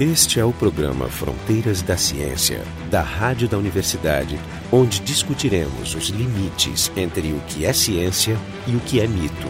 Este é o programa Fronteiras da Ciência, da Rádio da Universidade, onde discutiremos os limites entre o que é ciência e o que é mito.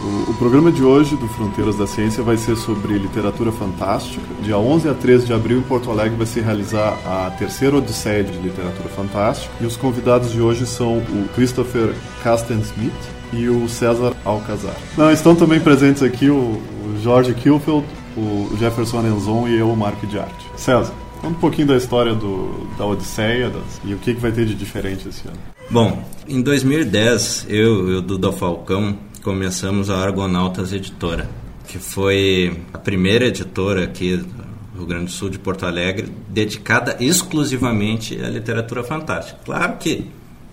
O, o, programa de hoje do Fronteiras da Ciência vai ser sobre literatura fantástica. Dia 11 a 13 de abril, em Porto Alegre, vai se realizar a terceira Odisseia de Literatura Fantástica. E os convidados de hoje são o Christopher Casten Smith e o César Alcazar. Não, estão também presentes aqui o, o Jorge Kilfeld, o Jefferson Enzon e eu, o Marco de Arte. César, conta um pouquinho da história do, da Odisseia das, e o que, que vai ter de diferente esse ano. Bom, em 2010, eu e o Duda Falcão começamos a Argonautas Editora, que foi a primeira editora aqui do Rio Grande do Sul, de Porto Alegre, dedicada exclusivamente à literatura fantástica. Claro que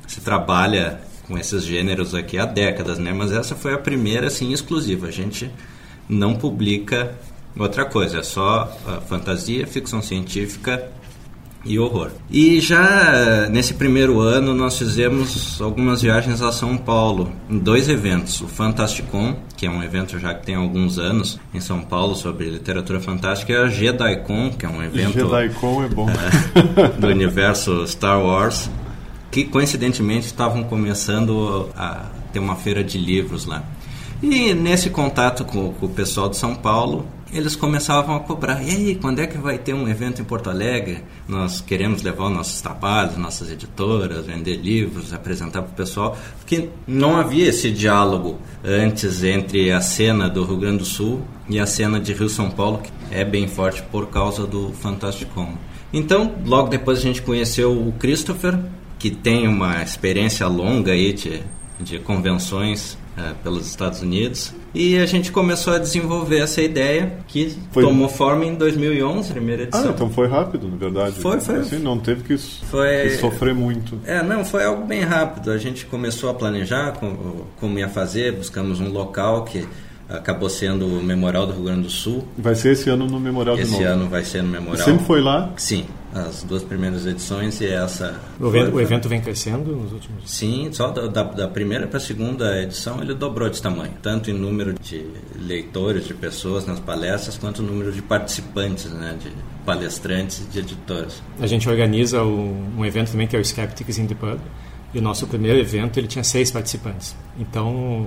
se trabalha com esses gêneros aqui há décadas, né? Mas essa foi a primeira, assim, exclusiva. A gente não publica outra coisa, é só fantasia, ficção científica e horror. E já nesse primeiro ano nós fizemos algumas viagens a São Paulo, em dois eventos. O Fantasticon, que é um evento já que tem alguns anos em São Paulo sobre literatura fantástica, e a JediCon, que é um evento... JediCon é bom. do universo Star Wars, que coincidentemente estavam começando a ter uma feira de livros lá. E nesse contato com, com o pessoal de São Paulo, eles começavam a cobrar. E aí, quando é que vai ter um evento em Porto Alegre? Nós queremos levar os nossos trabalhos, nossas editoras, vender livros, apresentar para o pessoal. Porque não havia esse diálogo antes entre a cena do Rio Grande do Sul e a cena de Rio São Paulo, que é bem forte por causa do Fantasticom. Então, logo depois a gente conheceu o Christopher, que tem uma experiência longa aí de, de convenções é, pelos Estados Unidos. E a gente começou a desenvolver essa ideia que foi... tomou forma em 2011, primeira ah, edição. Ah, então foi rápido, na verdade. Foi, foi. Assim, não teve que, foi... que, sofrer muito. É, não, foi algo bem rápido. A gente começou a planejar como, como ia fazer, buscamos um local que acabou sendo o Memorial do Rio Grande do Sul. Vai ser esse ano no Memorial esse novo? Esse ano vai ser no Memorial. E sempre foi lá? Sim as duas primeiras edições e essa. O evento, o evento vem crescendo nos últimos Sim, só da, da, da primeira para a segunda edição ele dobrou de tamanho, tanto em número de leitores, de pessoas nas palestras, quanto o número de participantes, né, de palestrantes e de editores. A gente organiza o, um evento também que é o Skeptics in the Pub. E o nosso primeiro evento ele tinha seis participantes. Então,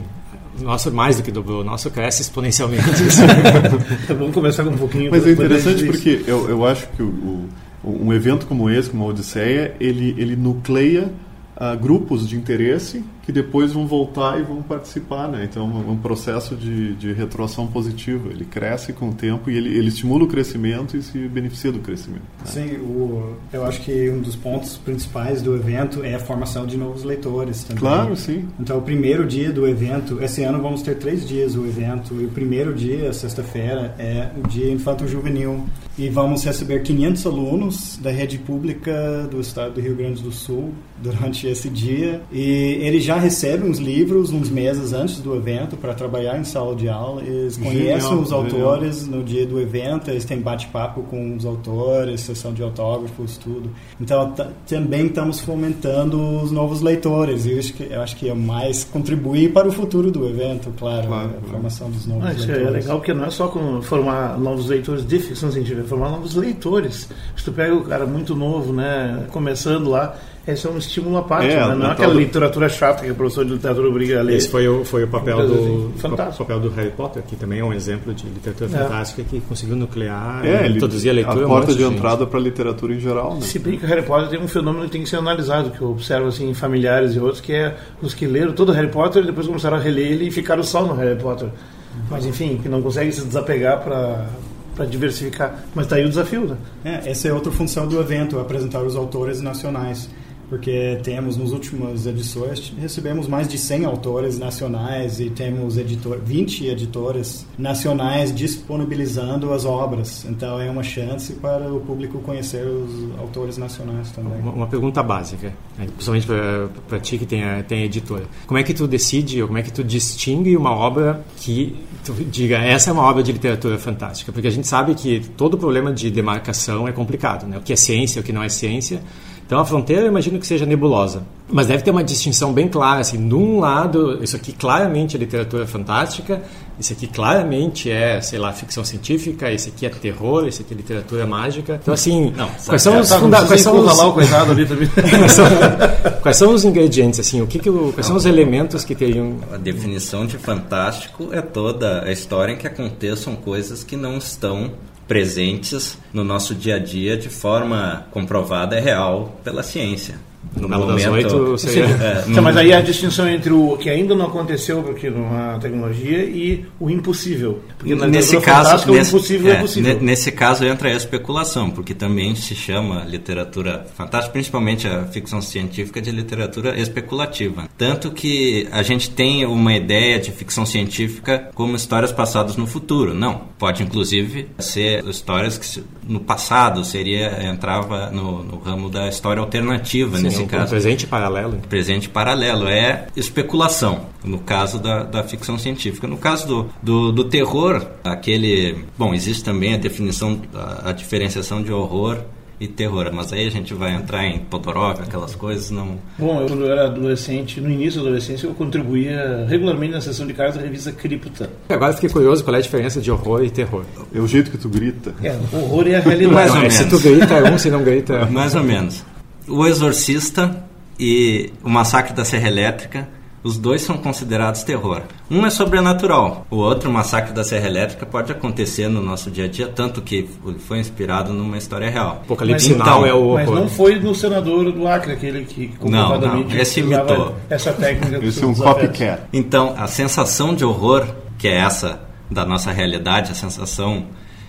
nosso mais do que dobrou, o nosso cresce exponencialmente. Vamos começar com um pouquinho. Mas é interessante porque eu, eu acho que o, o um evento como esse, como a Odisseia, ele, ele nucleia uh, grupos de interesse que depois vão voltar e vão participar, né? Então é um processo de, de retroação positiva. Ele cresce com o tempo e ele, ele estimula o crescimento e se beneficia do crescimento. Né? Sim, o, eu acho que um dos pontos principais do evento é a formação de novos leitores também. Claro, sim. Então o primeiro dia do evento, esse ano vamos ter três dias o evento e o primeiro dia, sexta-feira, é o dia infanto juvenil e vamos receber 500 alunos da rede pública do estado do Rio Grande do Sul durante esse dia e eles já recebem os livros uns meses antes do evento para trabalhar em sala de aula. Eles conhecem genial, os autores genial. no dia do evento, eles têm bate-papo com os autores, sessão de autógrafos, tudo. Então também estamos fomentando os novos leitores e eu acho que, eu acho que é mais contribuir para o futuro do evento, claro, claro a formação dos novos ah, isso leitores. É legal porque não é só formar novos leitores de ficção científica, é formar novos leitores. Se tu pega o cara muito novo, né, começando lá, esse é um estímulo à parte, é, né? não é aquela do... literatura chata que o professor de literatura obriga a ler. Esse foi o, foi o papel do assim. papel do Harry Potter, que também é um exemplo de literatura é. fantástica que conseguiu nuclear é, e introduzir a leitura. A porta de entrada para a literatura em geral. Né? Se bem que Harry Potter tem um fenômeno que tem que ser analisado, que eu observo assim, em familiares e outros, que é os que leram todo Harry Potter e depois começaram a reler ele e ficaram só no Harry Potter. Mas enfim, que não conseguem se desapegar para para diversificar. Mas está aí o desafio, né? É, essa é outra função do evento, apresentar os autores nacionais porque temos nas últimas edições recebemos mais de 100 autores nacionais e temos editor 20 editoras nacionais disponibilizando as obras. Então é uma chance para o público conhecer os autores nacionais também. Uma, uma pergunta básica, né? principalmente para ti que tem a, tem a editora. Como é que tu decide ou como é que tu distingue uma obra que tu diga essa é uma obra de literatura fantástica? Porque a gente sabe que todo problema de demarcação é complicado, né? O que é ciência, o que não é ciência Então a fronteira eu imagino que seja nebulosa. Mas deve ter uma distinção bem clara, assim, de um lado, isso aqui claramente é literatura fantástica, isso aqui claramente é, sei lá, ficção científica, esse aqui é terror, esse aqui é literatura mágica. Então, assim, Não, quais são é, os Tá, funda- não quais precisa são os, coitado ali também. quais são- quais são os ingredientes, assim, o que, que o- quais são os elementos que teriam A definição de fantástico é toda a história em que aconteçam coisas que não estão presentes no nosso dia a dia de forma comprovada e real pela ciência. No Melo das Oito seria- É, Sim, mas aí a distinção entre o que ainda não aconteceu porque não há tecnologia e o impossível. Porque na nesse caso, nesse, o impossível é, é, possível. ne- nesse caso entra a especulação, porque também se chama literatura fantástica, principalmente a ficção científica, de literatura especulativa. Tanto que a gente tem uma ideia de ficção científica como histórias passadas no futuro. Não, pode inclusive ser histórias que no passado seria entrava no, no ramo da história alternativa Sim, nesse um, um caso presente paralelo. presente paralelo, é especulação, no caso da, da ficção científica. No caso do, do, do terror, aquele. Bom, existe também a definição, a, a diferenciação de horror e terror, mas aí a gente vai entrar em Todorov, aquelas coisas, não. Bom, eu, quando eu era adolescente, no início da adolescência, eu contribuía regularmente na sessão de cartas da revista Cripta. Agora fiquei curioso qual é a diferença de horror e terror. É o jeito que tu grita. É, horror é a realidade. Mais ou é, se menos. tu grita é um, se não grita é Mais ou menos. O Exorcista e o Massacre da Serra Elétrica, os dois são considerados terror. Um é sobrenatural, o outro, o Massacre da Serra Elétrica, pode acontecer no nosso dia a dia, tanto que foi inspirado numa história real. Apocalipse Mas então, é o Mas não foi do senador do Acre, aquele que comprovadamente não, esse usava imitou. essa técnica Esse é um copycat. Então, a sensação de horror, que é essa da nossa realidade, a sensação.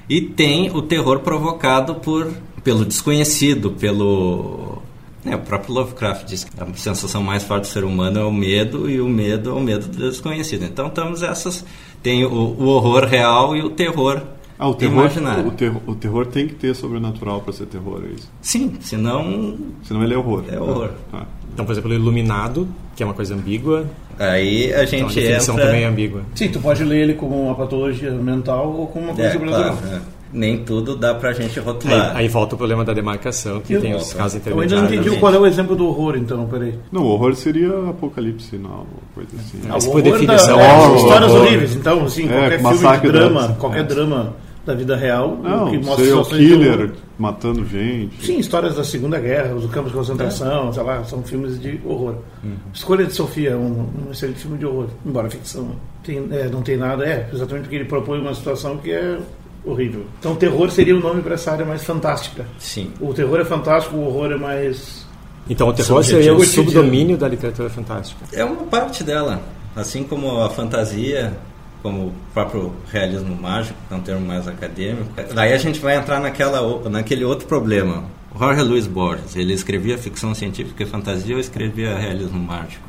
E tem o terror provocado por pelo desconhecido, pelo. É, o próprio Lovecraft diz que a sensação mais forte do ser humano é o medo, e o medo é o medo do desconhecido. Então, temos essas. Tem o, o horror real e o terror Ah, o terror, imaginário. o, terror, o terror tem que ter sobrenatural para ser terror, é isso. Sim, senão. Senão ele é horror. É horror. Ah. Então, por exemplo, Iluminado, que é uma coisa ambígua, Aí a então a gente definição entra. também é ambígua. Sim, tu pode ler ele como uma patologia mental ou como uma coisa É, sobrenatural. claro, é. Nem tudo dá pra gente Aí, rotular. aí volta o problema da demarcação, que Eu- tem os casos Eu ainda não intermediários. entendi também. qual é o exemplo do horror, então, peraí. Não, o horror seria apocalipse sinal, coisa assim. Mas o por horror definição, da, é, horror, histórias horror. horríveis. Então, assim, É, qualquer filme de drama, da- qualquer é. drama da vida real, Não, que mostra serial de killer matando gente. Sim, histórias da Segunda Guerra, os campos de concentração, sei lá, são filmes de horror. Uhum. Escolha de Sofia é um, um excelente filme de horror, embora ficção. Tem, é, não tem nada, é, exatamente porque ele propõe uma situação que é horrível. Então, terror seria o nome para essa área mais fantástica. Sim. O terror é fantástico, o horror é mais. Então, o terror Subjetivo seria o subdomínio da literatura fantástica. É uma parte dela. Assim como a fantasia, como o próprio realismo mágico, que é um termo mais acadêmico. Daí a gente vai entrar naquela, naquele outro problema. Jorge Luiz Borges, ele escrevia ficção científica e fantasia ou escrevia realismo mágico?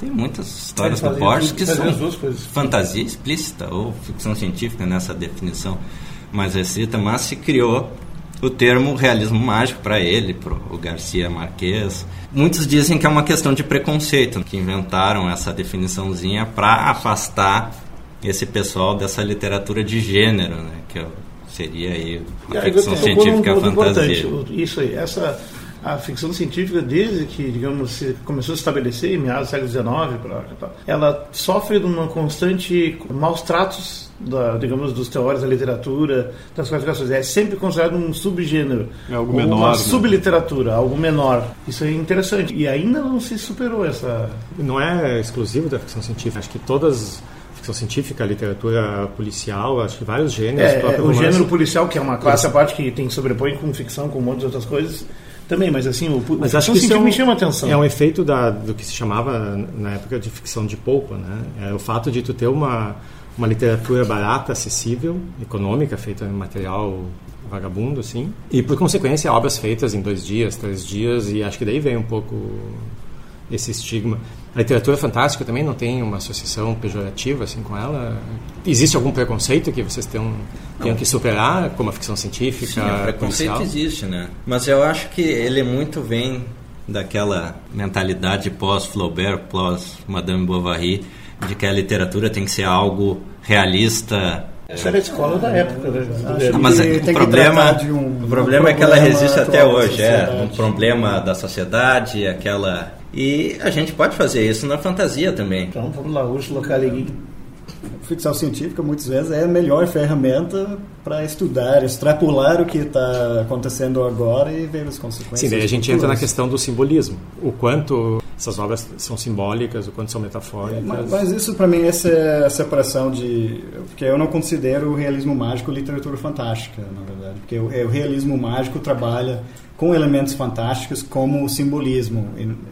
Tem muitas histórias do Borges que são fantasia explícita ou ficção científica nessa definição mais restrita, mas se criou o termo realismo mágico para ele, para o Garcia Marquez. Muitos dizem que é uma questão de preconceito, que inventaram essa definiçãozinha para afastar esse pessoal dessa literatura de gênero, né, que seria aí a aí ficção num científica ponto fantasia. Isso aí, essa a ficção científica desde que digamos se começou a se estabelecer em meados do século XIX ela sofre de uma constante maus tratos da, digamos dos teóricos da literatura das classificações é sempre considerado um subgênero É algo menor, uma né? subliteratura algo menor isso é interessante e ainda não se superou essa Não é exclusivo da ficção científica. Acho que todas ficção científica, literatura policial, acho que vários gêneros. É, é, o romance. gênero policial, que é uma classe à parte que tem sobrepõe com ficção, com um monte de outras coisas, também, mas assim, o, Mas acho que isso é um, me chama a atenção. é um efeito da, do que se chamava na época de ficção de polpa, né? É o fato de tu ter uma, uma literatura barata, acessível, econômica, feita em material vagabundo, assim, e por consequência obras feitas em dois dias, três dias, e acho que daí vem um pouco esse estigma. A literatura fantástica também não tem uma associação pejorativa assim com ela? Existe algum preconceito que vocês tenham, tenham que superar, como a ficção científica, Sim, o preconceito policial? existe, né? Mas eu acho que ele muito vem daquela mentalidade pós-Flaubert, pós-Madame Bovary, de que a literatura tem que ser algo realista Essa era a escola da época. Né? Ah, mas o problema, um- o problema é que ela resiste até hoje, é um problema da sociedade, aquela e a gente pode fazer isso na fantasia também. Então vamos lá, Ursula K. Ficção científica, muitas vezes, é a melhor ferramenta para estudar, extrapolar o que está acontecendo agora e ver as consequências. Sim, daí a gente entra na futuras. questão do simbolismo. O quanto essas obras são simbólicas, o quanto são metafóricas. Mas, mas isso para mim essa é a separação de porque eu não considero o realismo mágico literatura fantástica na verdade porque o, o realismo mágico trabalha com elementos fantásticos como o simbolismo.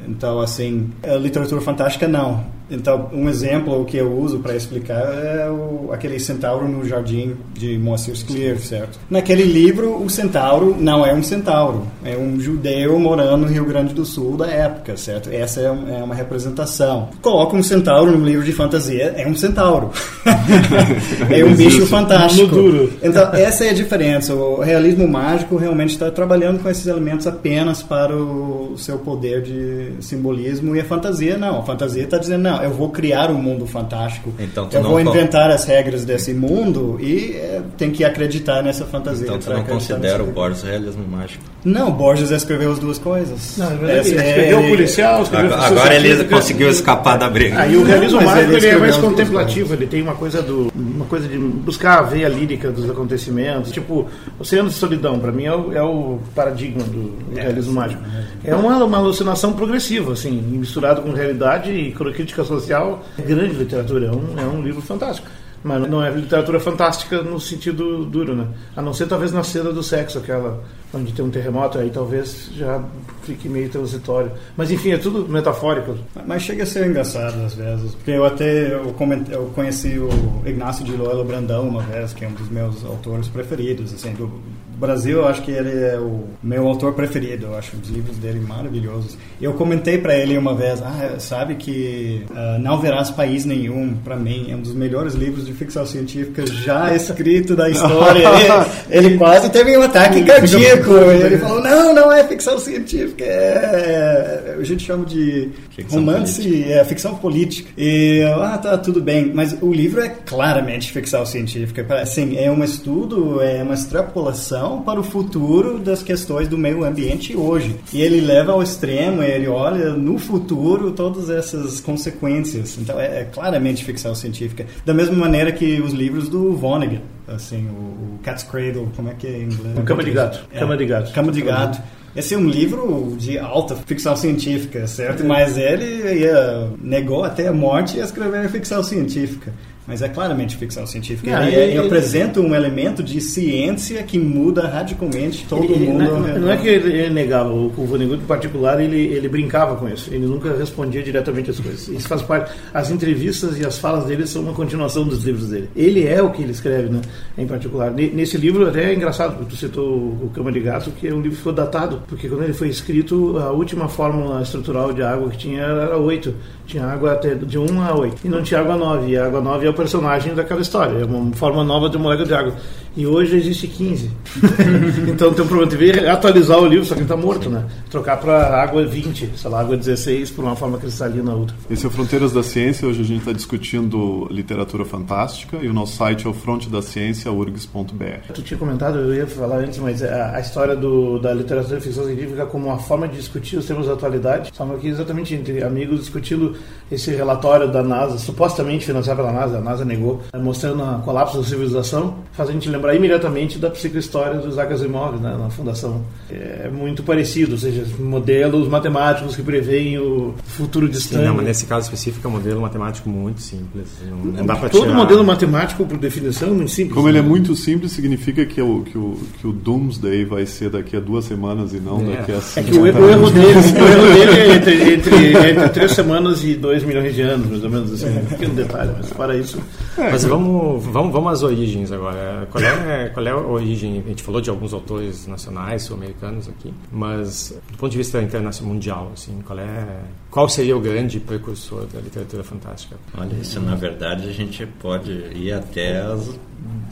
Então assim a literatura fantástica não. Então um exemplo que eu uso para explicar é o, aquele centauro no jardim de Moacir Clear certo? Naquele livro o centauro não é um centauro. É um judeu morando no Rio Grande do Sul da época certo? Essa é, um- é uma representação. Coloca um centauro num livro de fantasia é um centauro. É um bicho fantástico. No duro. então essa é a diferença. O realismo mágico realmente está trabalhando com esses elementos apenas para o seu poder de simbolismo e a fantasia não a fantasia está dizendo não eu vou criar um mundo fantástico Então, eu não vou inventar as regras desse mundo e é, tem que acreditar nessa fantasia Então tu pra não considera o Borges realismo mágico. não Borges escreveu as duas coisas Não, é Ele é- escreveu o policial, escreveu Agora, ele conseguiu escapar da briga. Aí o realismo mágico ele ele é mais contemplativo, ele tem uma coisa do uma coisa de buscar a veia lírica dos acontecimentos. Tipo, Oceano de Solidão, para mim é o, é o paradigma do, do realismo mágico. É uma, uma alucinação progressiva, assim, misturado com realidade e crítica social. É grande literatura, é um, é um livro fantástico. Mas não é literatura fantástica no sentido duro, né? A não ser talvez na cena do sexo, aquela onde tem um terremoto, aí talvez já fique meio transitório. Mas enfim, é tudo metafórico. Mas chega a ser engraçado às vezes, porque eu até eu, coment- eu conheci o Ignácio de Loyola Brandão uma vez, que é um dos meus autores preferidos, assim, do Brasil, eu acho que ele é o meu autor preferido, eu acho os livros dele maravilhosos. Eu comentei para ele uma vez, ah, sabe que ah, Não Verás País Nenhum, para mim, é um dos melhores livros de ficção científica já escrito da história. ele, ele quase teve um ataque cardíaco. Ele falou, não, não é ficção científica, é, a gente chama de Ficção romance, é ficção política. E, ah, tá, tudo bem. Mas o livro é claramente ficção científica. Assim, é um estudo, é uma extrapolação para o futuro das questões do meio ambiente hoje. E ele leva ao extremo, ele olha no futuro todas essas consequências. Então, é, é claramente ficção científica. Da mesma maneira que os livros do Vonnegut, assim, o, o Cat's Cradle, como é que é em inglês? Cama de Gato. É, Cama de Gato. Cama de Gato. Esse é um livro de alta ficção científica, certo? Mas ele ia, negou até a morte e escrever ficção científica. Mas é claramente ficção científica. Ah, ele, ele- ele apresenta um elemento de ciência que muda radicalmente todo Ele- mundo. não, não é que ele, negava, o, o Vonnegut em particular, ele, ele brincava com isso. Ele nunca respondia diretamente as coisas. Isso faz parte. As entrevistas e as falas dele são uma continuação dos livros dele. Ele é o que ele escreve, né? Em particular. Ne- Nesse livro até é engraçado, porque tu citou o Cama de Gato, que é um livro que ficou datado, porque quando ele foi escrito, a última fórmula estrutural de água que tinha era 8. Tinha água até de 1 a 8. E não tinha água 9. E a água 9 é o personagem daquela história. É uma forma nova de molécula de água. E hoje existe 15. então tem um problema. Teve atualizar o livro, só que ele está morto, né? Trocar para água 20, sei lá, água 16 por uma forma cristalina outra. Esse é o Fronteiras da Ciência. Hoje a gente está discutindo literatura fantástica e o nosso site é o frontedaciencia.urgs.br. Tu tinha comentado, eu ia falar antes, mas a, a história do, da literatura e ficção científica como uma forma de discutir os temas da atualidade. Estamos aqui exatamente entre amigos discutindo esse relatório da NASA, supostamente financiado pela NASA, a NASA negou, mostrando o colapso da civilização, faz a gente lembrar imediatamente da psicohistória dos Isaac Asimov, né, na Fundação. É muito parecido, ou seja, modelos matemáticos que preveem o futuro Sim, distante. não, mas nesse caso específico é um modelo matemático muito simples. Não, não dá para Todo tirar... modelo matemático, por definição, é muito simples. Como ele é né? muito simples, significa que o, que, o, que o Doomsday vai ser daqui a duas semanas e não É. daqui a É cinco. que o, erro- o erro dele, o erro dele é entre, entre, entre três semanas e dois milhões de anos, mais ou menos assim. Um pequeno detalhe, mas para isso. Mas vamos, vamos, vamos às origens agora. Qual é, qual é a origem? A gente falou de alguns autores nacionais, sul-americanos aqui, mas do ponto de vista internacional, mundial, assim, qual é, qual seria o grande precursor da literatura fantástica? Olha, isso na verdade a gente pode ir até as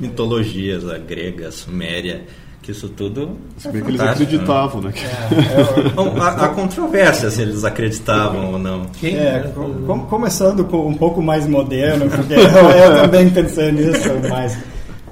mitologias, a grega, a suméria, que isso tudo. Se é bem que eles fantástico, né? acreditavam, né? Bom, há, há controvérsia se eles acreditavam ou não. Quem? É, com- com- começando com um pouco mais moderno, porque eu, eu também pensei nisso, mas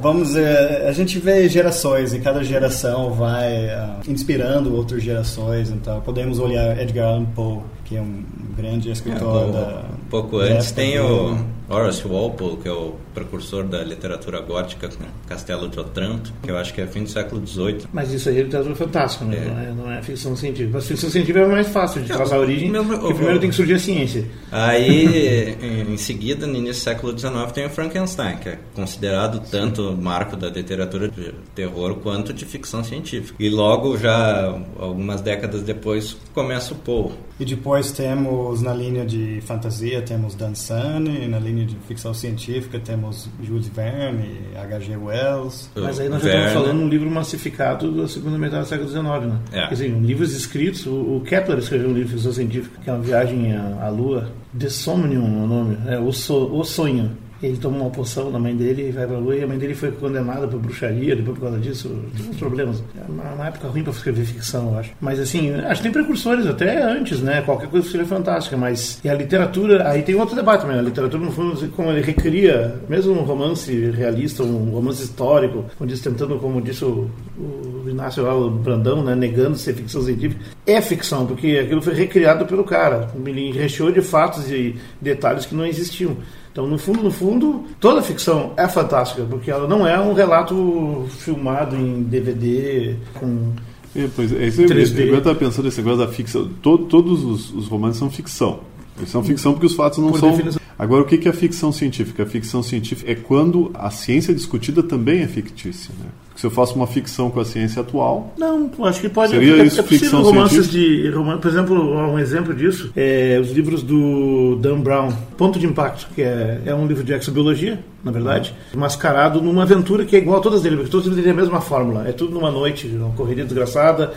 vamos é, a gente vê gerações e cada geração vai uh, inspirando outras gerações então podemos olhar Edgar Allan Poe que é um grande escritor É, da um pouco antes tem o Horace Walpole, que é o precursor da literatura gótica Castelo de Otranto, que eu acho que é fim do século XVIII. Mas isso aí é literatura fantástica, né? É. Não, é, não é ficção científica. Mas ficção científica é mais fácil de traçar a origem, mesmo- porque primeiro tem que surgir a ciência. Aí, em- em seguida, no início do século XIX, tem o Frankenstein, que é considerado tanto marco da literatura de terror quanto de ficção científica. E logo, já algumas décadas depois, começa o Poe. E depois temos na linha de fantasia temos Dan Sane, na linha de ficção científica temos Jules Verne, H.G. Wells. Mas aí nós já Verne. estamos falando de um livro massificado da segunda metade do século XIX, né? É. Quer dizer, livros escritos. O, o Kepler escreveu um livro de ficção científica, que é uma viagem à, à Lua. The Somnium é o nome. É o, so, o Sonho. Ele toma uma poção da mãe dele e vai pra Lua. E a mãe dele foi condenada por bruxaria, depois por causa disso. Tive uns problemas. É uma, uma época ruim pra escrever ficção, eu acho. Mas assim, acho que tem precursores até antes, né? Qualquer coisa seria fantástica. Mas. E a literatura. Aí tem outro debate, né? A literatura, no fundo, como ele recria, mesmo um romance realista, um romance histórico, disse, tentando, como disse o, o Inácio o Brandão, né? Negando ser ficção científica. É ficção, porque aquilo foi recriado pelo cara. Ele recheou de fatos e detalhes que não existiam. Então, no fundo, no fundo, toda ficção é fantástica, porque ela não é um relato filmado em DVD com É, pois é, isso eu, 3D. eu estava pensando nesse negócio da ficção. To- todos os, os romances são ficção. Eles são ficção porque os fatos não Por são. definição. Agora, o que é ficção científica? A ficção científica é quando a ciência discutida também é fictícia. Né? Se eu faço uma ficção com a ciência atual, Não, acho que pode. Seria é, isso, é possível ficção romances de. roman- por exemplo, um exemplo disso é os livros do Dan Brown, Ponto de Impacto, que é, é um livro de exobiologia, na verdade, mascarado numa aventura que é igual a todas dele, porque todos eles têm a mesma fórmula. É tudo numa noite, uma correria desgraçada,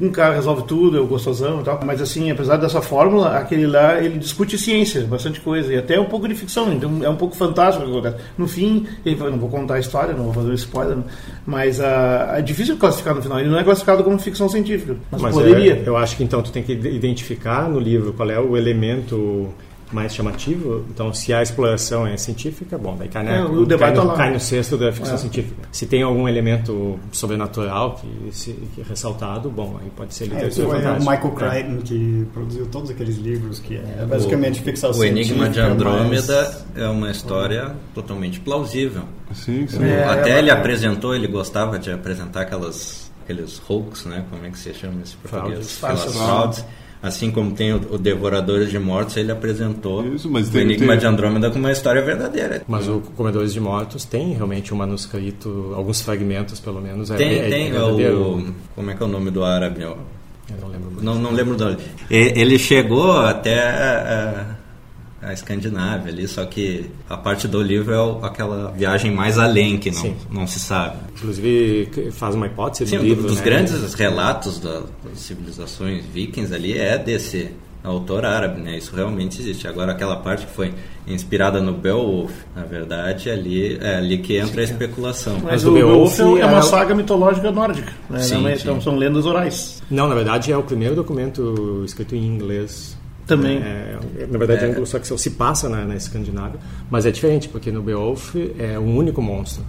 um cara resolve tudo, é o gostosão e tal. Mas assim, apesar dessa fórmula, aquele lá ele discute ciência, bastante coisa, e até um pouco de ficção, então é um pouco fantástico o que acontece. No fim, ele fala, não vou contar a história, não vou fazer um spoiler, mas ah, é difícil classificar no final. Ele não é classificado como ficção científica, mas, Mas poderia. é, eu acho que então tu tem que identificar no livro qual é o elemento mais chamativo. Então, se a exploração é científica, bom, daí cai, na- É, o cai, tá no, lá. cai no cesto da ficção É. científica. Se tem algum elemento sobrenatural que, se, que é ressaltado, bom, aí pode ser É, literatura foi o fantástica. Michael Crichton que produziu todos aqueles livros que é basicamente ficção O científica. Enigma de Andrômeda mas- é uma história totalmente plausível. sim, sim. É, Até é ele apresentou, ele gostava de apresentar aquelas, aqueles hoax, né? Como é que se chama esse português? Fraudes. Falsas. fraudes. Assim como tem o, o Devoradores de Mortos, ele apresentou Isso, mas o tem- Enigma tem- de Andrômeda como uma história verdadeira. Mas o Comedores de Mortos tem realmente um manuscrito, alguns fragmentos pelo menos. é- Tem, é, tem é verdadeiro. o... Como é que é o nome do árabe? Eu não lembro. Não, não lembro do nome. E- Ele chegou até a, a Escandinávia ali, só que a parte do livro é aquela viagem mais além que não, Sim. não se sabe. Inclusive, faz uma hipótese Sim, do livro. dos né? grandes relatos da- das civilizações vikings ali é desse autor árabe, né? Isso realmente existe. Agora aquela parte que foi inspirada no Beowulf, na verdade, ali é ali que entra a especulação. Mas, Mas o o Beowulf Beowulf é uma é- saga mitológica nórdica. Né? Sim, Não é- sim. Então são lendas orais. Não, na verdade é o primeiro documento escrito em inglês. Também. É, na verdade, É. é. só que se passa na, na Escandinávia. Mas é diferente, porque no Beowulf é um único monstro.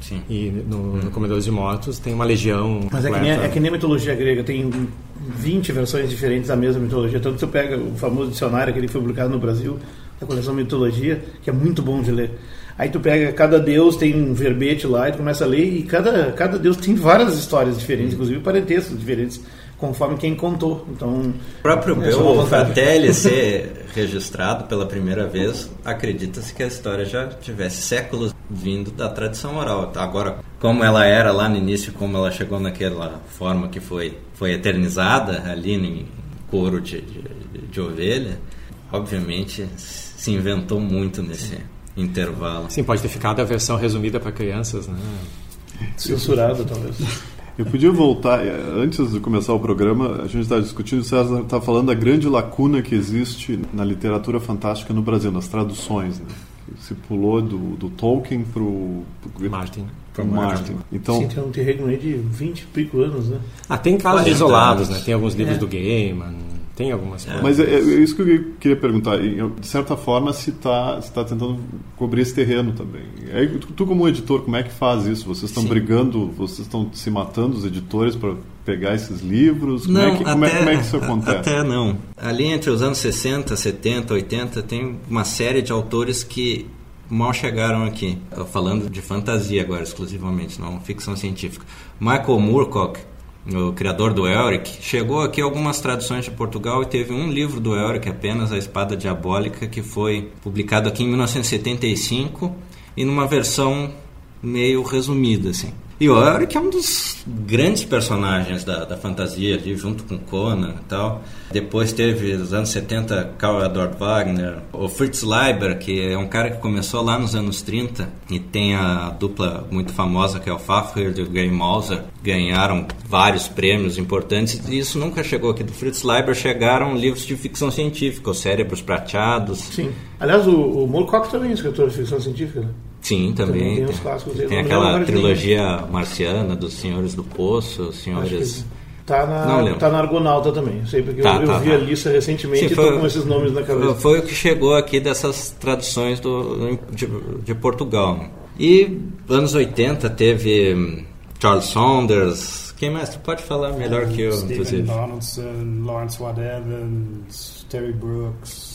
Sim. E no, no Comedores de Mortos tem uma legião. Mas é que, nem, é que nem a mitologia grega, tem 20 versões diferentes da mesma mitologia. Tanto que tu pega o famoso dicionário, aquele que foi publicado no Brasil, da coleção Mitologia, que é muito bom de ler. Aí tu pega, cada deus tem um verbete lá e tu começa a ler, e cada, cada deus tem várias histórias diferentes, inclusive parentescos diferentes, conforme quem contou. Então, O próprio É, vantagem. até ele ser registrado pela primeira vez, acredita-se que a história já tivesse séculos vindo da tradição oral. Agora, como ela era lá no início, como ela chegou naquela forma que foi, foi eternizada ali em couro de, de, de ovelha, obviamente se inventou muito nesse intervalo. Sim, pode ter ficado a versão resumida para crianças, né? censurado talvez. Eu podia voltar, eh, antes de começar o programa, a gente estava discutindo, o César estava falando da grande lacuna que existe na literatura fantástica no Brasil, nas traduções. Né? Se pulou do, do Tolkien para o Martin. pro Martin. Então, Sim, tem um interregno aí de 20 e pico anos, né? Ah, tem casos 40 isolados, anos. né? Tem alguns livros É. do Gaiman. Tem algumas coisas. Mas é, é isso que eu queria perguntar. De certa forma, se está se tá tentando cobrir esse terreno também. Aí, tu, tu, como editor, como é que faz isso? Vocês estão brigando, vocês estão se matando, os editores, para pegar esses livros? Como, não, é que, até, como, é, como é que isso acontece? Até não. Ali entre os anos 60, 70, 80, tem uma série de autores que mal chegaram aqui. Falando de fantasia agora, exclusivamente, não ficção científica. Michael Moorcock, o criador do Elric, chegou aqui algumas traduções de Portugal e teve um livro do Elric apenas, A Espada Diabólica, que foi publicado aqui em 1975 e numa versão meio resumida, assim. E o Elric é um dos grandes personagens da, da fantasia, ali, junto com Conan e tal. Depois teve, nos anos 70, Karl Edward Wagner. O Fritz Leiber, que é um cara que começou lá nos anos 30 e tem a dupla muito famosa que é o Fafnir e o Gary Mauser. Ganharam vários prêmios importantes e isso nunca chegou aqui. Do Fritz Leiber chegaram livros de ficção científica, Os Cérebros Prateados. Sim. Aliás, o, o Moorcock também é escritor de ficção científica, né? Sim, também. também tem, clássicos tem aquela trilogia marciana dos Senhores do Poço, Senhores. Tá na, tá na Argonauta também. Sei porque tá, eu, tá, eu, vi tá. a lista recentemente Sim, e estou com esses nomes na cabeça. Foi o que chegou aqui dessas traduções do, de, de Portugal. E anos 80 teve hum, Charles Saunders. Quem mais? Tu pode falar melhor que eu, Stephen inclusive. Donaldson, Lawrence Watt Evans, Terry Brooks.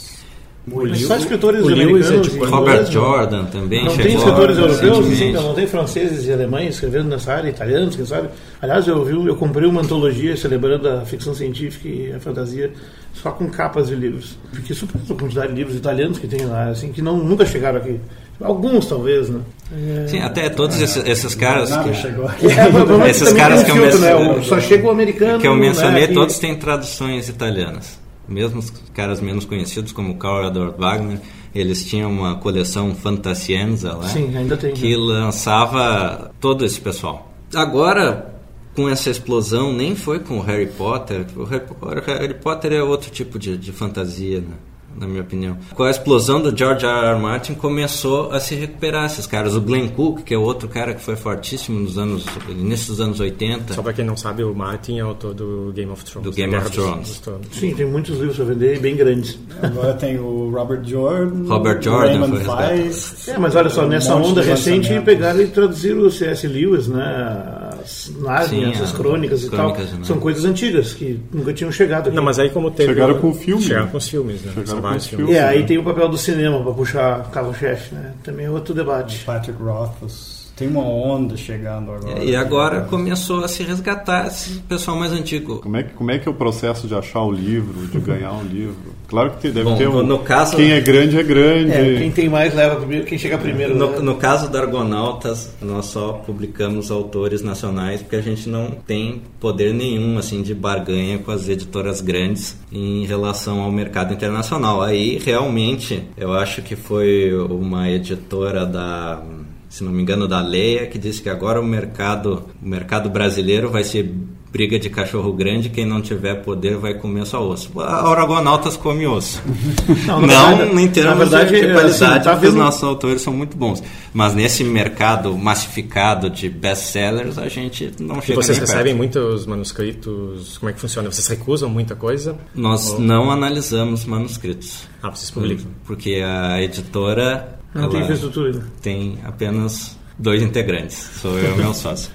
Mas só escritores o americanos é tipo, Robert Jordan também não tem escritores europeus assim, não tem franceses e alemães escrevendo nessa área italianos quem sabe aliás eu vi eu comprei uma antologia celebrando a ficção científica e a fantasia só com capas de livros porque surpreso a quantidade de livros italianos que tem lá assim que não nunca chegaram aqui Alguns, talvez, né? É... Sim, até todos esses, esses caras. Nada que, chegou aqui. É, esses caras que eu, filtro, né? Só chega o americano. Que eu mencionei, né? todos têm traduções italianas mesmo os caras menos conhecidos como Karl Edward Wagner, eles tinham uma coleção Fantasienza lá, Sim, ainda tem, que né? lançava todo esse pessoal. Agora, com essa explosão, nem foi com o Harry Potter. O Harry, Harry Potter é outro tipo de, de fantasia, né? Na minha opinião. Com a explosão do George R. R. Martin, começou a se recuperar esses caras. O Glenn Cook, que é outro cara que foi fortíssimo nos anos, início dos anos 80. Só para quem não sabe, o Martin é autor do Game of Thrones. Do Game of Thrones. Sim, tem muitos livros a vender bem grandes. Agora tem o Robert Jordan. Robert Jordan foi Faz, É, mas olha só, nessa um onda recente pegaram e traduziram o C.S. Lewis, né? As Nárnias, as crônicas e crônicas, tal. Né? São coisas antigas que nunca tinham chegado aqui. Não, mas aí como teve... Chegaram com o filme. Chegaram com os filmes, né? Chegaram mais filmes. É, aí tem o papel do cinema para puxar carro-chefe, né? Também é outro debate. Patrick Rothfuss. Tem uma onda chegando agora. E agora começou a se resgatar esse pessoal mais antigo. Como é que, como é, que é o processo de achar o livro, de ganhar um livro? Claro que deve Bom, ter um. No caso, quem é grande é grande. É, quem tem mais leva primeiro, quem chega primeiro. No, né? no caso da Argonautas, nós só publicamos autores nacionais porque a gente não tem poder nenhum assim de barganha com as editoras grandes em relação ao mercado internacional. Aí realmente eu acho que foi uma editora da se não me engano, da Leia, que disse que agora o mercado, o mercado brasileiro vai ser briga de cachorro grande, quem não tiver poder vai comer só osso. A Aragonautas come osso. Não, não em termos verdade, de qualidade, assim, tá porque os nossos autores são muito bons. Mas nesse mercado massificado de best-sellers, a gente não chega E vocês nem recebem perto. muitos manuscritos? Como é que funciona? Vocês recusam muita coisa? Nós Ou... não analisamos manuscritos. Ah, vocês publicam. Porque a editora... Não tem infraestrutura. Tem apenas dois integrantes, sou eu e meu sócio.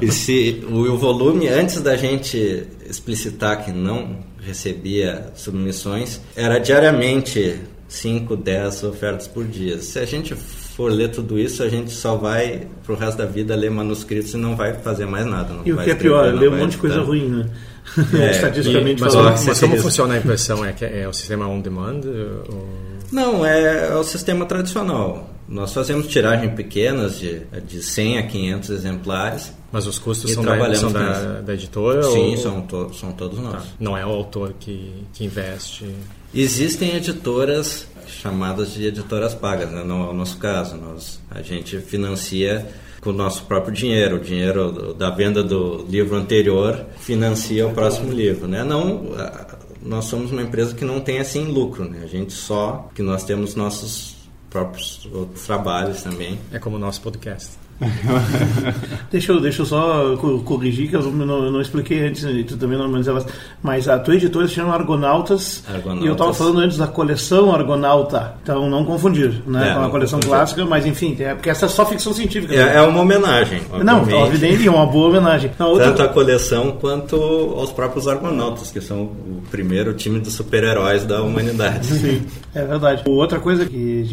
E se o volume, antes da gente explicitar que não recebia submissões, era diariamente 5, 10 ofertas por dia. Se a gente for ler tudo isso, a gente só vai pro resto da vida ler manuscritos e não vai fazer mais nada. e o que é pior, ler um monte de coisa ruim, né? É, Estatisticamente e, mas, falando. Mas como funciona a impressão? É, que é o sistema on demand? Ou... Não, é, é o sistema tradicional. Nós fazemos tiragem pequenas de, de 100 a 500 exemplares. Mas os custos são, da, são da, da, editora? Sim, ou... são, to, são todos nossos. Tá. Não é o autor que, que investe? Existem editoras chamadas de editoras pagas, né? não é o nosso caso. Nós, a gente financia com o nosso próprio dinheiro. O dinheiro da venda do livro anterior financia o próximo livro. Né? Não, nós somos uma empresa que não tem assim lucro. Né? A gente só, que nós temos nossos próprios trabalhos também. É como o nosso podcast. deixa, eu, deixa eu só corrigir, que eu não, eu não expliquei antes, e tu também não mas, mas a tua editora se chama Argonautas, Argonautas. e eu estava falando antes da coleção Argonauta, então não confundir né, é, com a coleção clássica, mas enfim, é, porque essa é só ficção científica. É, é uma homenagem. Não, evidente, é uma boa homenagem. Não, outra... Tanto a coleção quanto aos próprios Argonautas, que são o primeiro time de super-heróis da humanidade. Sim, é verdade. Outra coisa que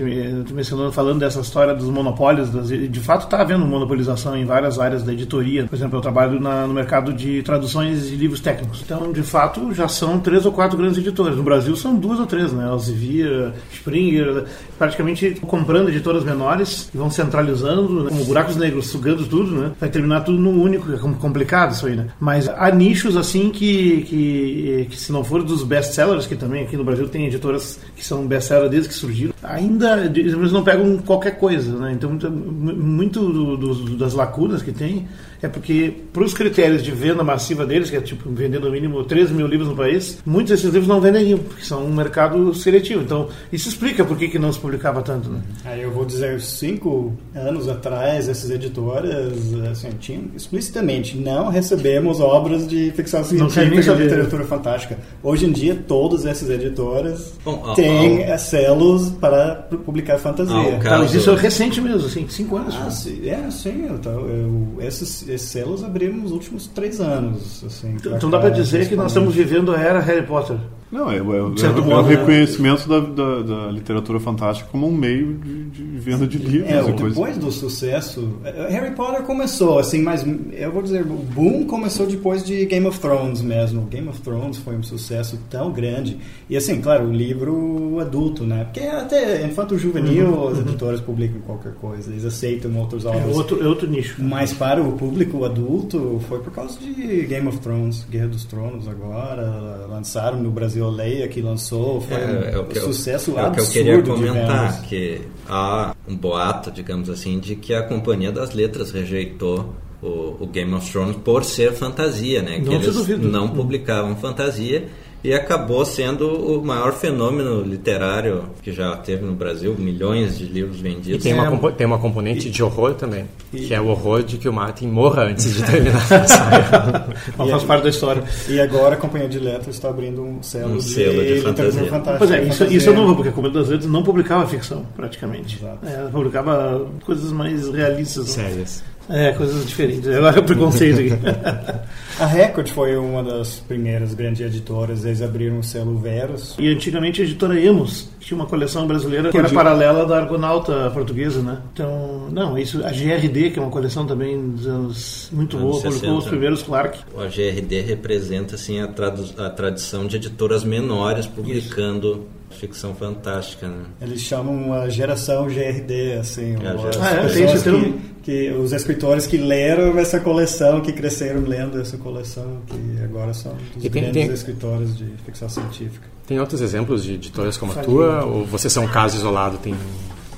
tu mencionou, falando dessa história dos monopólios, das, de fato está havendo monopolização em várias áreas da editoria. Por exemplo, eu trabalho na, no mercado de traduções de livros técnicos. Então, de fato, já são três ou quatro grandes editoras. No Brasil são duas ou três, né? Elsevier, Springer, praticamente comprando editoras menores e vão centralizando, né? como buracos negros, sugando tudo, né? Vai terminar tudo num único, é complicado isso aí, né? Mas há nichos assim que, que, que se não for dos best-sellers, que também aqui no Brasil tem editoras que são best-sellers desde que surgiram, ainda eles não pegam qualquer coisa, né? Então, muito do, do, das lacunas que tem é porque, para os critérios de venda massiva deles, que é tipo vender no mínimo 13 mil livros no país, muitos desses livros não vendem, porque são um mercado seletivo. Então, isso explica por que, que não se publicava tanto. Né? Aí eu vou dizer, cinco anos atrás, essas editoras assim, tinham explicitamente não recebemos obras de ficção científica de literatura fantástica. Hoje em dia, todas essas editoras Bom, têm ó, selos para publicar fantasia. Ah, caso... Mas isso é recente mesmo, assim, cinco anos. Ah, sim, é, sim. Eu, eu, esses esses selos abriram nos últimos três anos. Assim, então dá para dizer que nós estamos vivendo a era Harry Potter. Não, é, é, é, é o reconhecimento da, da, da, literatura fantástica como um meio de, de venda de livros. É, depois coisa. do sucesso, é, Harry Potter começou assim, mas eu vou dizer, o boom começou depois de Game of Thrones mesmo. Game of Thrones foi um sucesso tão grande e assim, claro, o livro adulto, né? Porque até infanto juvenil uhum, as editoras publicam qualquer coisa, eles aceitam outros álbuns. É outro, é outro nicho. Mas para o público adulto foi por causa de Game of Thrones, Guerra dos Tronos agora lançaram no Brasil Leia que lançou, foi é, é um sucesso eu, é absurdo. É o que eu queria comentar, que há um boato, digamos assim, de que a Companhia das Letras rejeitou o, o Game of Thrones por ser fantasia, né? Não que eles duvido. não publicavam fantasia e acabou sendo o maior fenômeno literário que já teve no Brasil, milhões de livros vendidos. E tem uma, é, tem uma componente e, de horror também, e, que é o horror de que o Martin morra antes de terminar a saga. faz parte da história. E agora a Companhia de Letras está abrindo um selo, um de, selo de, fantasia. fantasia. Pois é, isso, isso é novo, porque a Companhia das Letras não publicava ficção, praticamente. É, ela publicava coisas mais realistas. Sérias. É, coisas diferentes. Agora é o preconceito aqui. a Record foi uma das primeiras grandes editoras. Eles abriram o selo Veros. E antigamente a editora Emos tinha uma coleção brasileira que era paralela da Argonauta portuguesa, né? Então, não, isso, a GRD, que é uma coleção também dos anos muito anos boa, 60. publicou os primeiros Clark. A GRD representa, assim, a, a tradição de editoras menores publicando... Isso ficção fantástica, né? Eles chamam a geração GRD, assim. É, geração. Ah, é, tem que, que os escritores que leram essa coleção, que cresceram lendo essa coleção, que agora são os grandes tem, escritores de ficção científica. Tem outros exemplos de editoras como a tua? Ou vocês são um caso isolado? Tem...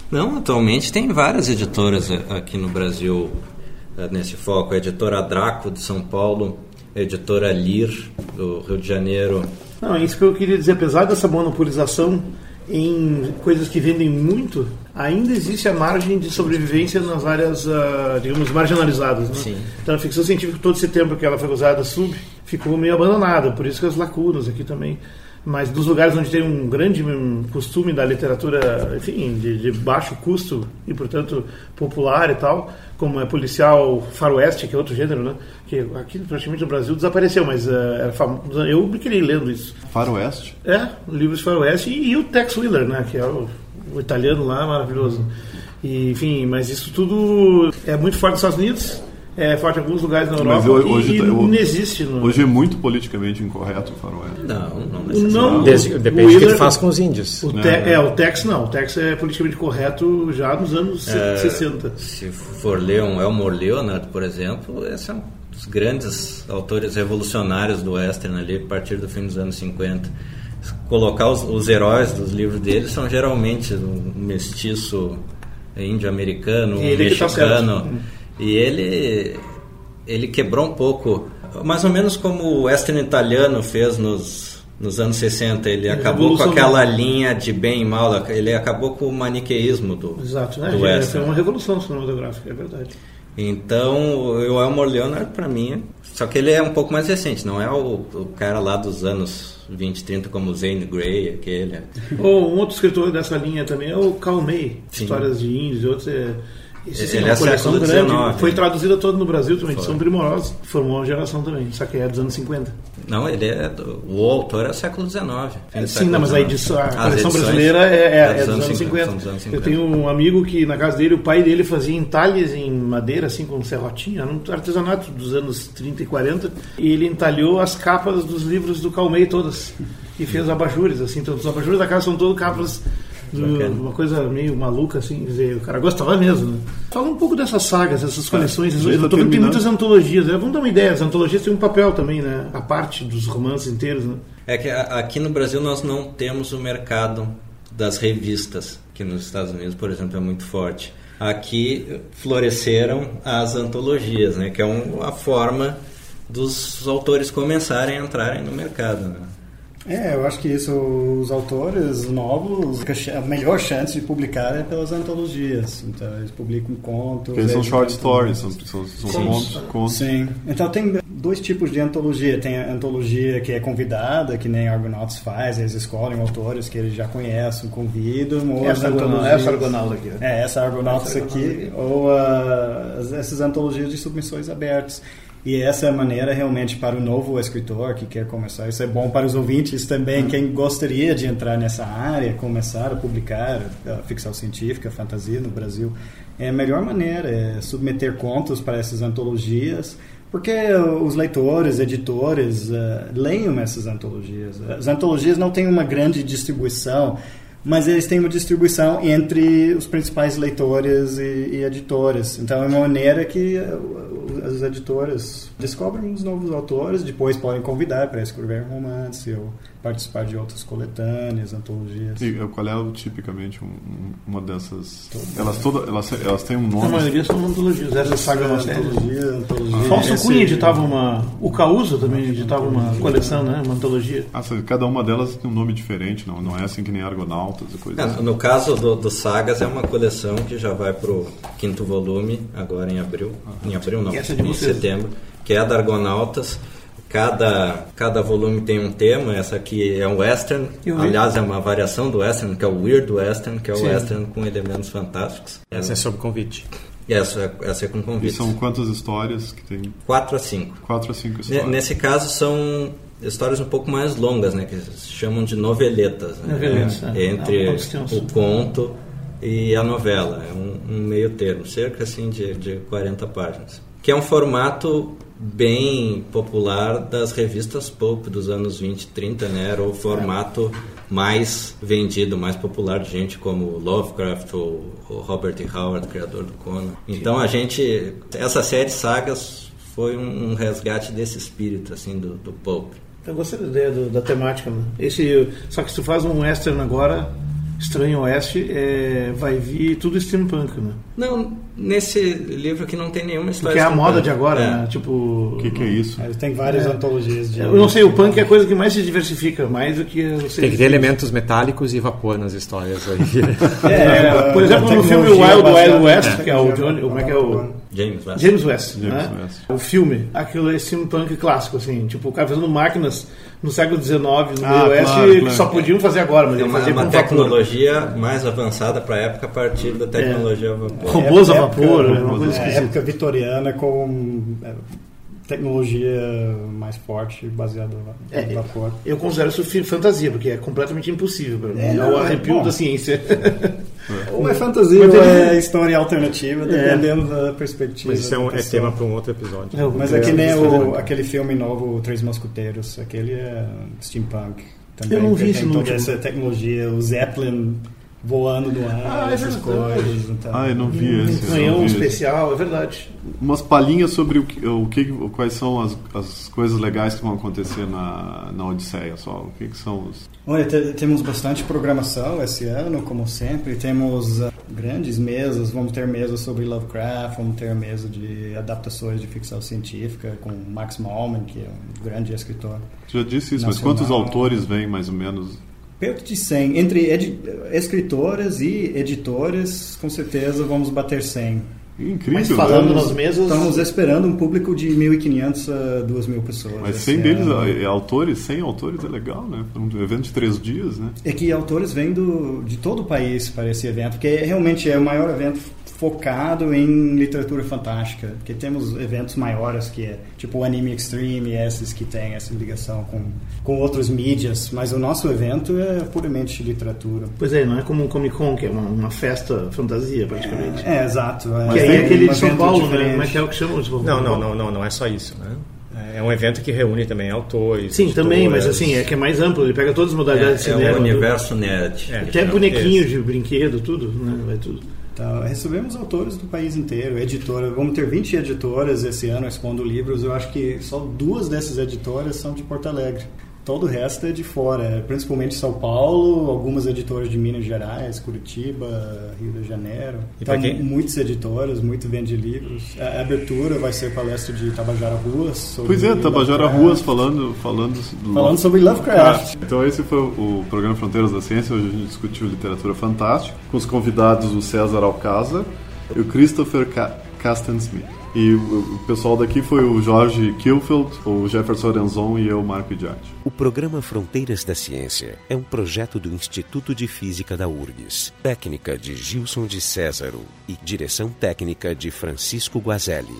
Não, atualmente tem várias editoras aqui no Brasil eh, nesse foco. A editora Draco, de São Paulo, editora Lir, do Rio de Janeiro, não, é isso que eu queria dizer. Apesar dessa monopolização em coisas que vendem muito, ainda existe a margem de sobrevivência nas áreas, uh, digamos, marginalizadas. Né? Sim. Então, a ficção científica, todo esse tempo que ela foi usada sub, ficou meio abandonada. Por isso que as lacunas aqui também mas dos lugares onde tem um grande costume da literatura, enfim, de, de, baixo custo e, portanto, popular e tal, como é policial faroeste, que é outro gênero, né? Que aqui praticamente no Brasil desapareceu, mas uh, era. Eu me queria lendo isso. Faroeste? É, livros faroeste e, e, o Tex Willer, né? Que é o, o italiano lá, maravilhoso. E, enfim, mas isso tudo é muito forte nos Estados Unidos é forte em alguns lugares na Europa Mas hoje, e, tá, não existe. No... Hoje é muito politicamente incorreto o faroeste. Não, não necessariamente. Não, Desde, depende do que ele faz com os índios. O te, é. é. o Tex não. O Tex é politicamente correto já nos anos é, 60. Se for ler um Elmore Leonard, por exemplo, esse é um dos grandes autores revolucionários do western ali, a partir do fim dos anos 50. Colocar os, os heróis dos livros dele são geralmente um mestiço índio-americano, um tá mexicano... E ele, ele quebrou um pouco, mais ou menos como o western italiano fez nos, nos anos 60 ele A acabou com aquela linha de bem e mal, ele acabou com o maniqueísmo do, Exato, né? do western. Foi uma revolução cinematográfica, é verdade. Então, o Elmore Leonard, para mim, só que ele é um pouco mais recente, não é o, o cara lá dos anos 20, 30 como o Zane Grey, aquele. Ou um outro escritor dessa linha também é o Carl May, Sim. Histórias de Índios e outros. É, esse Ele uma é coleção grande. XIX, Foi né? traduzida toda no Brasil também, Foi. são primorosos. Formou uma geração também, só que é dos anos 50. Não, ele é. o autor é do século XIX. Sim, não, mas a edição, a coleção brasileira é, é- é dos anos 50. são dos anos 50. Eu tenho um amigo que na casa dele, o pai dele fazia entalhes em madeira, assim, com serrotinha, um artesanato dos anos 30 e 40, e ele entalhou as capas dos livros do Calmei todas. E fez abajures, assim, então os abajures da casa são todos capas Bacana. uma coisa meio maluca, assim, dizer, o cara gostava mesmo. Né? Fala um pouco dessas sagas, essas coleções. já eu tô vendo que tem muitas antologias, né? vamos dar uma ideia, as antologias têm um papel também, né? A parte dos romances inteiros, né? É que aqui no Brasil nós não temos o mercado das revistas, que nos Estados Unidos, por exemplo, é muito forte. Aqui floresceram as antologias, né, que é um- a forma dos autores começarem a entrarem no mercado. Né? É, eu acho que isso, os autores novos, a melhor chance de publicar é pelas antologias. Então, eles publicam contos. Porque eles são short stories, são, são, são Sim. contos, contos. Sim. Então tem dois tipos de antologia. Tem a antologia que é convidada, que nem Argonauts faz, eles escolhem autores que eles já conhecem, convidam, ou Essa as Argonauta- antologias... essa Argonauta aqui? É, essa Argonauts aqui, ou as- essas antologias de submissões abertas. E essa é a maneira realmente para o novo escritor que quer começar. Isso é bom para os ouvintes também, quem gostaria de entrar nessa área, começar a publicar a ficção científica, fantasia no Brasil. É a melhor maneira, é submeter contos para essas antologias, porque os leitores, editores, eh, leiam essas antologias. As antologias não têm uma grande distribuição, mas eles têm uma distribuição entre os principais leitores e, e editores. Então é uma maneira que as editoras descobrem os novos autores, depois podem convidar para escrever romance ou participar de outras coletâneas, antologias. E qual é tipicamente um- um- uma dessas. Elas, todas elas, elas têm um A nome. maioria são antologias, essa saga é uma série. antologia, antologia. Falso Cunha editava uma. O Causo também editava uma coleção, né? Uma antologia. Ah, cada uma delas tem um nome diferente, não, não é assim que nem Argonautas e coisas É, assim. no caso do, do Sagas é uma coleção que já vai pro quinto volume agora em abril, em abril não, essa é de em vocês? setembro, que é a da Argonautas. Cada, cada volume tem um tema, essa aqui é um western, aliás é uma variação do western, que é o Weird Western, que é o Sim. western com elementos fantásticos. Essa é sob convite. E essa, essa é com E convite. são quantas histórias que tem? 4 a 5. Quatro a cinco histórias. Nesse caso são histórias um pouco mais longas, né, que se chamam de noveletas, né? Noveletas, É, é. entre É o conto e a novela, é um, um meio termo, cerca assim de, de 40 páginas, que é um formato bem popular das revistas pulp dos anos 20 e 30, né? Era o formato mais vendido, mais popular de gente como Lovecraft ou, ou Robert E. Howard, criador do Conan. Então a gente, essa série de sagas foi um, um resgate desse espírito assim do, do pulp. Eu gostei da ideia do- da temática. Né? Esse, só que se tu faz um western agora, Estranho Oeste, é, vai vir tudo steampunk, né? Não, nesse livro aqui não tem nenhuma história. Porque é a moda de agora, É. né? Tipo... O que, que é isso? Eles têm várias antologias de. Eu não sei, o punk é a coisa que mais se diversifica, mais do que... Tem que ter elementos metálicos e vapor nas histórias aí. É, por exemplo, no filme Wild Wild West, que é o Johnny, como é que é o... James West. James West, James né? West. O filme, aquilo é steampunk clássico, assim, tipo, o cara fazendo máquinas no século XIX, no Ah, oeste, claro, que claro. só podiam fazer agora, mas É uma, uma com vapor. tecnologia mais avançada para a época a partir da tecnologia a vapor. Robôs a Época- vapor, é uma coisa é, esquisita. época vitoriana com é, tecnologia mais forte baseada É, em vapor. Eu considero isso fantasia, porque é completamente impossível. pra mim. É, É, não, o é arrepio bom. da ciência. Ou é fantasia Mas ou é história alternativa, dependendo da perspectiva. Mas isso é, um, é tema para um outro episódio. Eu- Mas é que nem o, aquele filme novo, Três Mosqueteiros, aquele é steampunk. Também, Eu não vi tem no essa tecnologia, o Zeppelin voando no ar, Ah, é essas verdade. coisas. Então. Ah, eu não vi esse. eu Ganhou não um vi esse. especial, é verdade. Umas palhinhas sobre o que, o que quais são as, as coisas legais que vão acontecer na, na Odisseia só. O que, que são os. Olha, te- temos bastante programação esse ano, como sempre. Temos ah, grandes mesas, vamos ter mesas sobre Lovecraft, vamos ter mesa de adaptações de ficção científica com Max Malman, que é um grande escritor. Já disse isso, mas Nacional. quantos autores vêm mais ou menos? Perto de 100. Entre escritoras e editoras, com certeza vamos bater 100. Incrível, Mas falando né? nas mesas. Estamos esperando um público de 1.500 a 2.000 pessoas. Mas esse 100 deles, ano. é, autores, 100 autores é legal, né? Um evento de três dias, né? É que autores vêm do, de todo o país para esse evento, porque realmente é o maior evento focado em literatura fantástica. Porque temos eventos maiores que é tipo o Anime Extreme, esses que têm essa ligação com, com outras mídias, mas o nosso evento é puramente literatura. Pois é, não é como um Comic Con, que é uma, uma festa fantasia, praticamente. É, exato. que aí é é aquele um de São Paulo, né? Como é que é o que chama? Tipo, Não, não, não, não, não é só isso, né? É um evento que reúne também autores. Sim, também, mas editoras. assim, é que é mais amplo, ele pega todas as modalidades É, é de cinema. o universo nerd. É. Até bonequinho de brinquedo, tudo, né? Vai tudo. Então, recebemos autores do país inteiro, editora. Vamos ter 20 editoras esse ano expondo livros. Eu acho que só duas dessas editoras são de Porto Alegre. Todo o resto é de fora, principalmente São Paulo, algumas editoras de Minas Gerais, Curitiba, Rio de Janeiro. E Então, quem- muitas editoras, muito vende livros. A abertura vai ser palestra de Tabajara Ruas. sobre Pois é, Tabajara Lovecraft. Ruas falando, falando, do- Falando sobre Lovecraft. Então esse foi o programa Fronteiras da Ciência, hoje a gente discutiu literatura fantástica, com os convidados o César Alcázar e o Christopher Ca Casten Smith. E o, pessoal daqui foi o Jorge Kilfield, o Jefferson Arenzon e eu, Marco Idiati. O programa Fronteiras da Ciência é um projeto do Instituto de Física da URGS. Técnica de Gilson de Césaro e direção técnica de Francisco Guazelli.